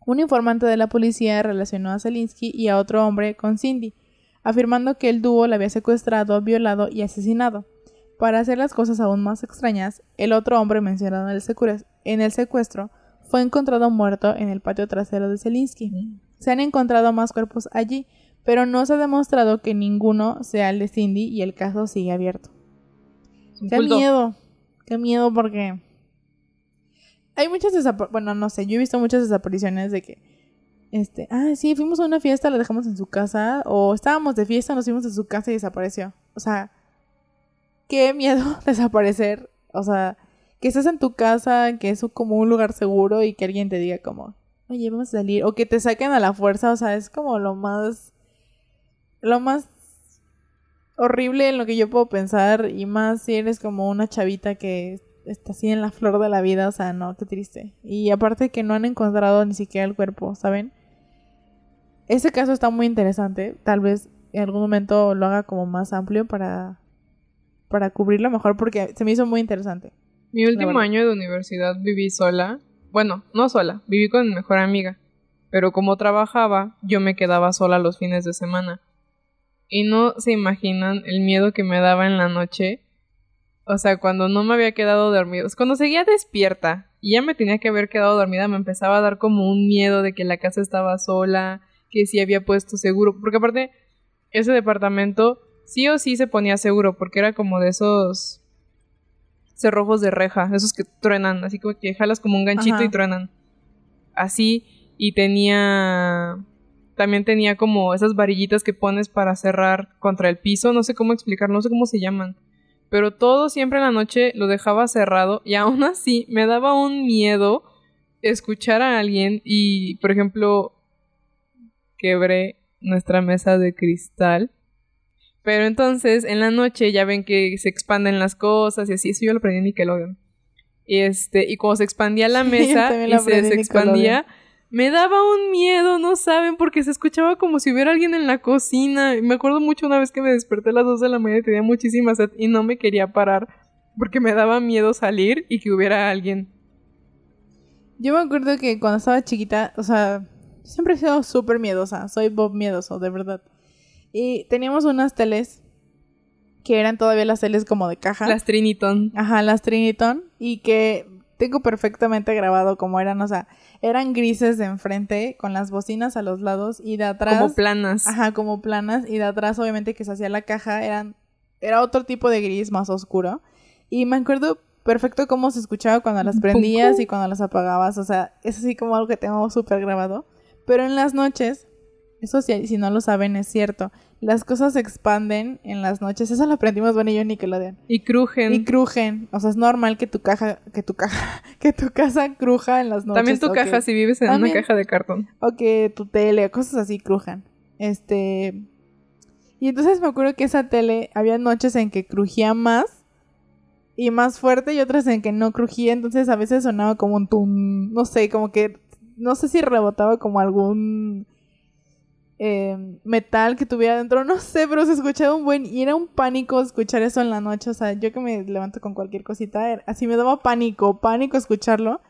Un informante de la policía relacionó a Zelinsky y a otro hombre con Cindy, afirmando que el dúo la había secuestrado, violado y asesinado. Para hacer las cosas aún más extrañas, el otro hombre mencionado en el, secuestro fue encontrado muerto en el patio trasero de Zelinsky. Se han encontrado más cuerpos allí, pero no se ha demostrado que ninguno sea el de Cindy y el caso sigue abierto. Qué miedo, qué miedo porque hay muchas desapariciones, bueno, no sé, yo he visto muchas desapariciones de que, este, ah, sí, fuimos a una fiesta, la dejamos en su casa, o estábamos de fiesta, nos fuimos a su casa y desapareció. O sea, qué miedo desaparecer, o sea, que estés en tu casa, que es como un lugar seguro y que alguien te diga como, oye, vamos a salir, o que te saquen a la fuerza, o sea, es como lo más, lo más horrible en lo que yo puedo pensar y más si eres como una chavita que está así en la flor de la vida, o sea, no, qué triste. Y aparte que no han encontrado ni siquiera el cuerpo, ¿saben? Ese caso está muy interesante, tal vez en algún momento lo haga como más amplio para, para cubrirlo mejor porque se me hizo muy interesante. Mi último año de universidad viví sola, bueno, no sola, viví con mi mejor amiga, pero como trabajaba, yo me quedaba sola los fines de semana. Y no se imaginan el miedo que me daba en la noche. O sea, cuando no me había quedado dormido, cuando seguía despierta y ya me tenía que haber quedado dormida, me empezaba a dar como un miedo de que la casa estaba sola, que sí había puesto seguro, porque aparte ese departamento sí o sí se ponía seguro, porque era como de esos cerrojos de reja, esos que truenan, así como que jalas como un ganchito y truenan. Así, y tenía también tenía como esas varillitas que pones para cerrar contra el piso, no sé cómo explicar, no sé cómo se llaman pero todo siempre en la noche lo dejaba cerrado y aún así me daba un miedo escuchar a alguien y, por ejemplo, quebré nuestra mesa de cristal. Pero entonces en la noche ya ven que se expanden las cosas y así, eso yo lo aprendí en Nickelodeon. Y este, y como se expandía la mesa y se expandía, me daba un miedo, no saben, porque se escuchaba como si hubiera alguien en la cocina. Me acuerdo mucho una vez que me desperté a las 2 de la mañana y tenía muchísima sed y no me quería parar porque me daba miedo salir y que hubiera alguien. Yo me acuerdo que cuando estaba chiquita, o sea, siempre he sido súper miedosa. Soy Bob miedoso, de verdad. Y teníamos unas teles que eran todavía las teles como de caja. Las Triniton. Ajá, las Triniton. Y que tengo perfectamente grabado cómo eran, o sea, eran grises de enfrente con las bocinas a los lados y de atrás. Como planas. Ajá, como planas y de atrás obviamente que se hacía la caja eran era otro tipo de gris más oscuro y me acuerdo perfecto cómo se escuchaba cuando las prendías y cuando las apagabas, o sea, es así como algo que tengo súper grabado, pero en las noches eso si, si no lo saben es cierto las cosas se expanden en las noches. Eso lo aprendimos bueno y yo en Nickelodeon. Y crujen. Y crujen. O sea, es normal que tu caja, que tu caja, que tu casa cruja en las noches. También tu caja si vives en una caja de cartón. O que tu tele, cosas así crujan. Este. Y entonces me acuerdo que esa tele había noches en que crujía más y más fuerte y otras en que no crujía. Entonces a veces sonaba como un tum. No sé, como que. No sé si rebotaba como algún Em, metal que tuviera dentro, no sé, pero se escuchaba un buen y era un pánico escuchar eso en la noche, o sea, yo que me levanto con cualquier cosita, así me daba pánico, pánico escucharlo,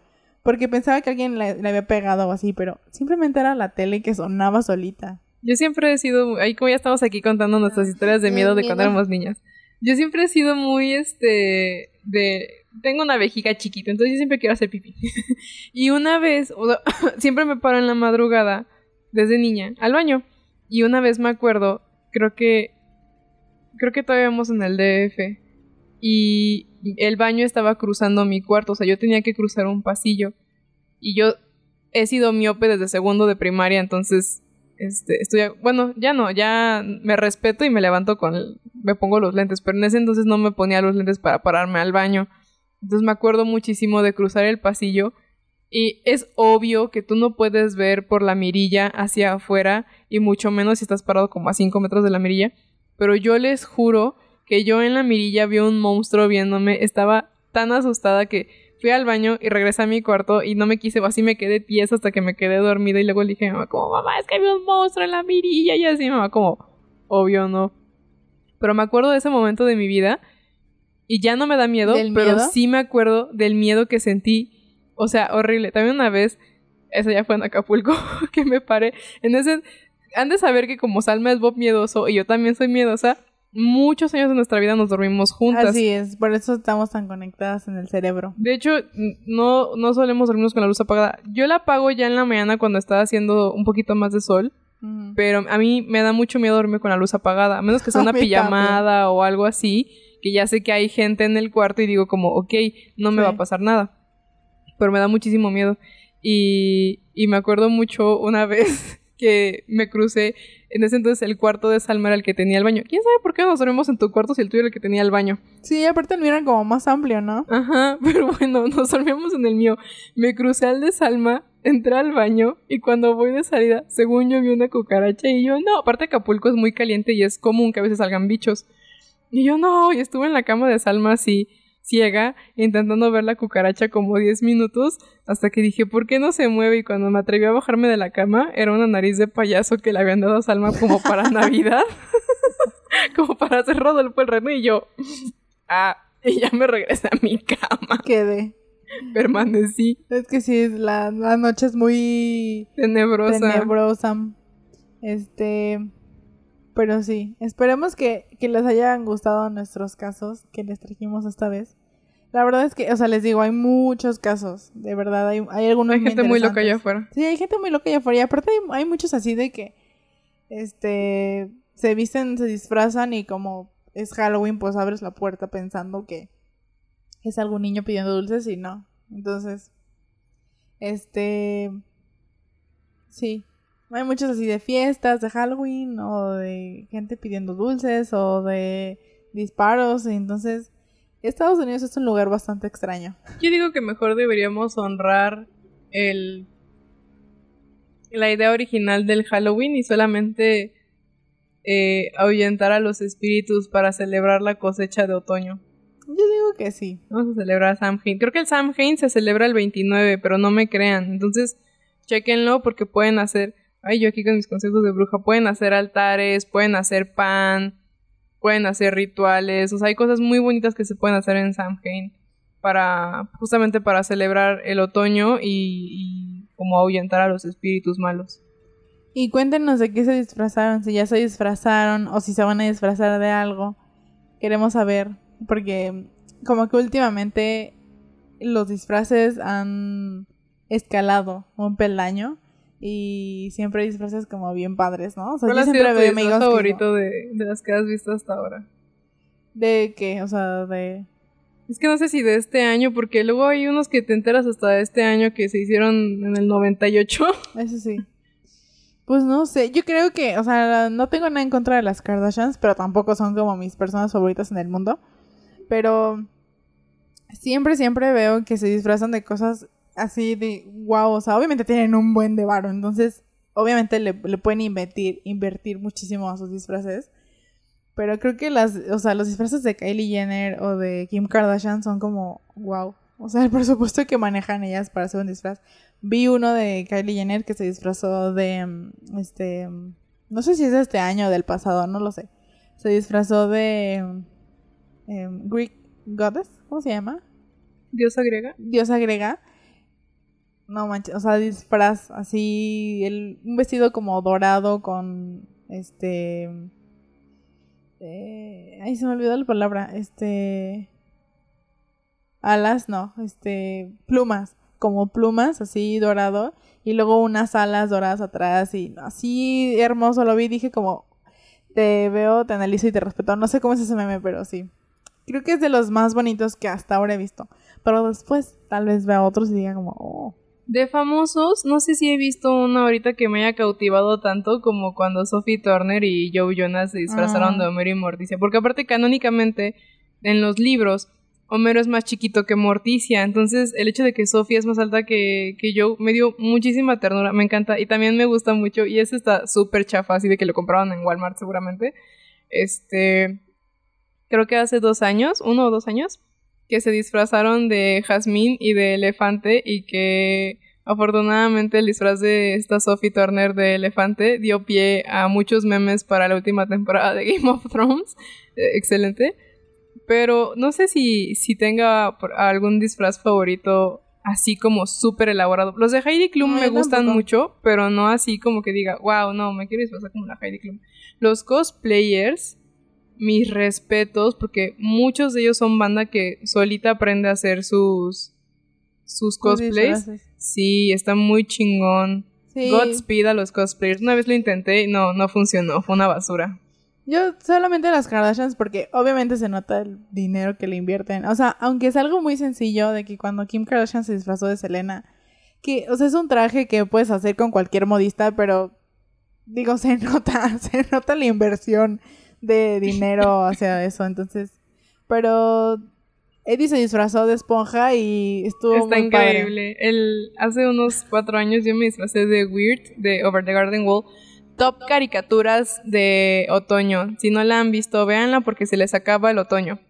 porque pensaba que alguien le, había pegado o así, pero simplemente era la tele que sonaba solita. Yo siempre he sido, ahí como ya estamos aquí contando nuestras historias de miedo de cuando éramos niñas, yo siempre he sido muy, este, de, tengo una vejiga chiquita, entonces yo siempre quiero hacer pipí. y una vez, siempre me paro en la madrugada desde niña al baño. Y una vez me acuerdo, creo que creo que todavía vamos en el DF y el baño estaba cruzando mi cuarto, o sea, yo tenía que cruzar un pasillo. Y yo he sido miope desde segundo de primaria, entonces este, estoy, bueno, ya no, ya me respeto y me levanto con, me pongo los lentes, pero en ese entonces no me ponía los lentes para pararme al baño. Entonces me acuerdo muchísimo de cruzar el pasillo y es obvio que tú no puedes ver por la mirilla hacia afuera y mucho menos si estás parado como a 5 metros de la mirilla, pero yo les juro que yo en la mirilla vi un monstruo viéndome, estaba tan asustada que fui al baño y regresé a mi cuarto y no me quise, así me quedé tiesa hasta que me quedé dormida y luego le dije a mi mamá como, mamá, es que vi un monstruo en la mirilla y así, mamá como, obvio no. Pero me acuerdo de ese momento de mi vida y ya no me da miedo, pero sí me acuerdo del miedo que sentí. O sea, horrible. También una vez, eso ya fue en Acapulco, que me paré. En ese, han de saber que como Salma es Bob miedoso y yo también soy miedosa, muchos años de nuestra vida nos dormimos juntas. Así es, por eso estamos tan conectadas en el cerebro. De hecho, no, no solemos dormirnos con la luz apagada. Yo la apago ya en la mañana cuando está haciendo un poquito más de sol. Pero a mí me da mucho miedo dormir con la luz apagada, a menos que sea una pijamada o algo así, que ya sé que hay gente en el cuarto y digo como, ok, no me va a pasar nada. Pero me da muchísimo miedo. Y, y me acuerdo mucho una vez que me crucé. En ese entonces el cuarto de Salma era el que tenía el baño. ¿Quién sabe por qué nos dormimos en tu cuarto si el tuyo era el que tenía el baño? Sí, aparte el mío era como más amplio, ¿no? Ajá, pero bueno, nos dormimos en el mío. Me crucé al de Salma, entré al baño y cuando voy de salida, según yo vi una cucaracha y yo, no, aparte Acapulco es muy caliente y es común que a veces salgan bichos. Y yo, no, y estuve en la cama de Salma así ciega, intentando ver la cucaracha como 10 minutos, hasta que dije, ¿por qué no se mueve? Y cuando me atreví a bajarme de la cama, era una nariz de payaso que le habían dado a Salma como para Navidad, como para hacer Rodolfo el reno, y yo, ah, y ya me regresé a mi cama. Quedé. Permanecí. Es que sí, la, la noche es muy tenebrosa. Tenebrosa. Este. Pero sí, esperemos que, les hayan gustado nuestros casos que les trajimos esta vez. La verdad es que, o sea, les digo, hay muchos casos, de verdad, hay, hay algunos Hay gente muy loca allá afuera. Sí, hay gente muy loca allá afuera. Y aparte hay, muchos así de que, este, se visten, se disfrazan y como es Halloween, pues abres la puerta pensando que es algún niño pidiendo dulces y no. Entonces, este, sí, hay muchos así de fiestas de Halloween o de gente pidiendo dulces o de disparos. Entonces, Estados Unidos es un lugar bastante extraño. Yo digo que mejor deberíamos honrar el la idea original del Halloween y solamente eh, ahuyentar a los espíritus para celebrar la cosecha de otoño. Yo digo que sí. Vamos a celebrar Samhain. Creo que el Samhain se celebra el 29, pero no me crean. Entonces, chequenlo porque pueden hacer ay, yo aquí con mis consejos de bruja, pueden hacer altares, pueden hacer pan, pueden hacer rituales, o sea, hay cosas muy bonitas que se pueden hacer en Samhain para, justamente para celebrar el otoño y, como ahuyentar a los espíritus malos. Y cuéntenos de qué se disfrazaron, si ya se disfrazaron o si se van a disfrazar de algo. Queremos saber, porque como que últimamente los disfraces han escalado un peldaño y siempre hay disfraces como bien padres, ¿no? O sea, yo siempre veo amigos favorito de, de las que has visto hasta ahora? ¿De qué? O sea, de... Es que no sé si de este año, porque luego hay unos que te enteras hasta de este año que se hicieron en el 98. Eso sí. Pues no sé, yo creo que, o sea, no tengo nada en contra de las Kardashians, pero tampoco son como mis personas favoritas en el mundo. Pero siempre, siempre veo que se disfrazan de cosas así de wow, o sea, obviamente tienen un buen de varo, entonces obviamente le, pueden invertir, invertir muchísimo a sus disfraces. Pero creo que las, o sea, los disfraces de Kylie Jenner o de Kim Kardashian son como wow. O sea, el presupuesto que manejan ellas para hacer un disfraz. Vi uno de Kylie Jenner que se disfrazó de mm, este no sé si es de este año o del pasado, no lo sé. Se disfrazó de em, Greek Goddess, ¿cómo se llama? Diosa griega. Diosa griega no manches, o sea, disfraz así, el, un vestido como dorado con este... Eh, se me olvidó la palabra, este... Alas, no, este... Plumas, como plumas, así dorado, y luego unas alas doradas atrás, y así hermoso lo vi, dije como, te veo, te analizo y te respeto, no sé cómo es ese meme, pero sí. creo que es de los más bonitos que hasta ahora he visto. Pero después tal vez vea otros y diga como, oh. De famosos, no sé si he visto uno ahorita que me haya cautivado tanto como cuando Sophie Turner y Joe Jonas se disfrazaron Ah. de Homero y Morticia. Porque aparte, canónicamente, en los libros, Homero es más chiquito que Morticia. Entonces, el hecho de que Sophie es más alta que, que Joe me dio muchísima ternura. Me encanta. Y también me gusta mucho. Y ese está súper chafa, así de que lo compraban en Walmart seguramente. Este. Creo que hace dos años, uno o dos años, que se disfrazaron de jazmín y de elefante y que afortunadamente el disfraz de esta Sophie Turner de elefante dio pie a muchos memes para la última temporada de Game of Thrones. Eh, excelente. Pero no sé si, si tenga algún disfraz favorito así como súper elaborado. Los de Heidi Klum No, me gustan tampoco. mucho, pero no así como que diga, wow, no, me quiero disfrazar como la Heidi Klum. Los cosplayers, mis respetos, porque muchos de ellos son banda que solita aprende a hacer sus, sus cosplays. Sí, está muy chingón. Sí. Godspeed a los cosplayers. Una vez lo intenté y no, no funcionó, fue una basura. Yo solamente las Kardashians porque obviamente se nota el dinero que le invierten. O sea, aunque es algo muy sencillo de que cuando Kim Kardashian se disfrazó de Selena, que, o sea, es un traje que puedes hacer con cualquier modista, pero digo, se nota, se nota la inversión de dinero hacia eso. Entonces, pero Eddie se disfrazó de esponja y estuvo Está muy padre. increíble. El, hace unos cuatro años yo me disfracé de Weird, de Over the Garden Wall. Top caricaturas de otoño. Si no la han visto, véanla porque se les acaba el otoño.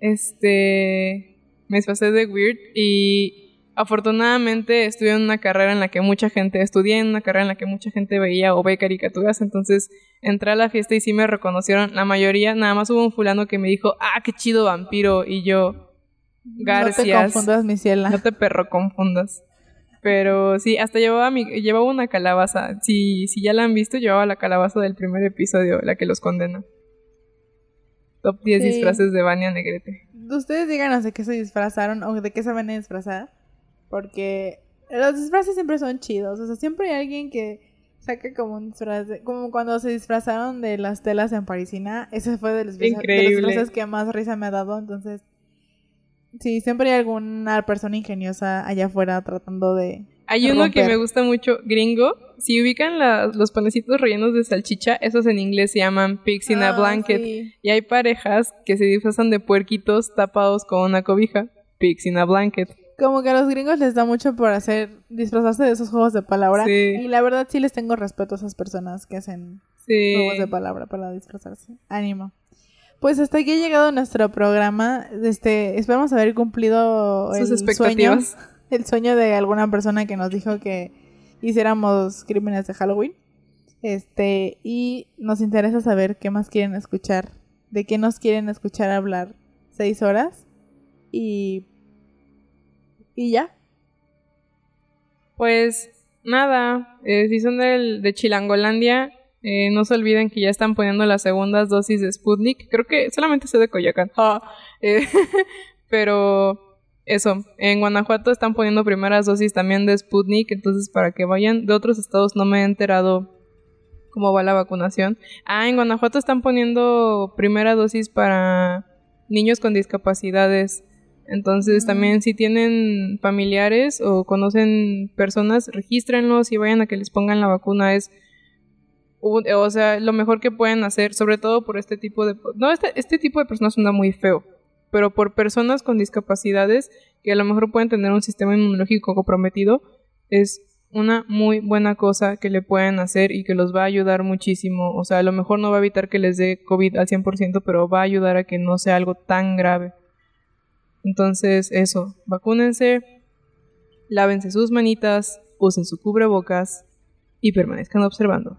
Este. Me disfracé de Weird y afortunadamente estuve en una carrera en la que mucha gente. Estudié en una carrera en la que mucha gente veía o ve caricaturas. Entonces entré a la fiesta y sí me reconocieron. La mayoría, nada más hubo un fulano que me dijo, ah, qué chido vampiro. Y yo, No te confundas, mi ciela. No te perro confundas. Pero sí, hasta llevaba mi, llevaba una calabaza. Si, si ya la han visto, llevaba la calabaza del primer episodio, la que los condena. Top 10 Sí. disfraces de Vania Negrete. Ustedes díganos de qué se disfrazaron o de qué se van a disfrazar. Porque los disfraces siempre son chidos. O sea, siempre hay alguien que saca como un disfraz. de- como cuando se disfrazaron de las telas en Parisina. Ese fue de los, disfra- de los Increíble. disfraces que más risa me ha dado. Entonces, sí, siempre hay alguna persona ingeniosa allá afuera tratando de. Hay uno que me gusta mucho, gringo. Si ubican la- los panecitos rellenos de salchicha, esos en inglés se llaman pigs in a Ah, blanket. sí. Y hay parejas que se disfrazan de puerquitos tapados con una cobija. Pigs in a blanket. Como que a los gringos les da mucho por hacer disfrazarse de esos juegos de palabra. Sí. Y la verdad sí les tengo respeto a esas personas que hacen Sí. juegos de palabra para disfrazarse. Ánimo. Pues hasta aquí ha llegado nuestro programa. Este, esperamos haber cumplido Sus el expectativas. sueño, el sueño de alguna persona que nos dijo que hiciéramos crímenes de Halloween. Este, y nos interesa saber qué más quieren escuchar, de qué nos quieren escuchar hablar seis horas. Y y ya. Pues nada, eh, si son del, de Chilangolandia, eh, no se olviden que ya están poniendo las segundas dosis de Sputnik. Creo que solamente sé de Coyoacán. Ah, eh, pero eso, en Guanajuato están poniendo primeras dosis también de Sputnik, entonces para que vayan de otros estados no me he enterado cómo va la vacunación. Ah, en Guanajuato están poniendo primera dosis para niños con discapacidades. Entonces también si tienen familiares o conocen personas, regístrenlos y vayan a que les pongan la vacuna. Es, o sea, lo mejor que pueden hacer, sobre todo por este tipo de... No, este, este tipo de personas suena muy feo, pero por personas con discapacidades que a lo mejor pueden tener un sistema inmunológico comprometido, es una muy buena cosa que le pueden hacer y que los va a ayudar muchísimo. O sea, a lo mejor no va a evitar que les dé COVID al 100%, pero va a ayudar a que no sea algo tan grave. Entonces, eso, vacúnense, lávense sus manitas, usen su cubrebocas y permanezcan observando.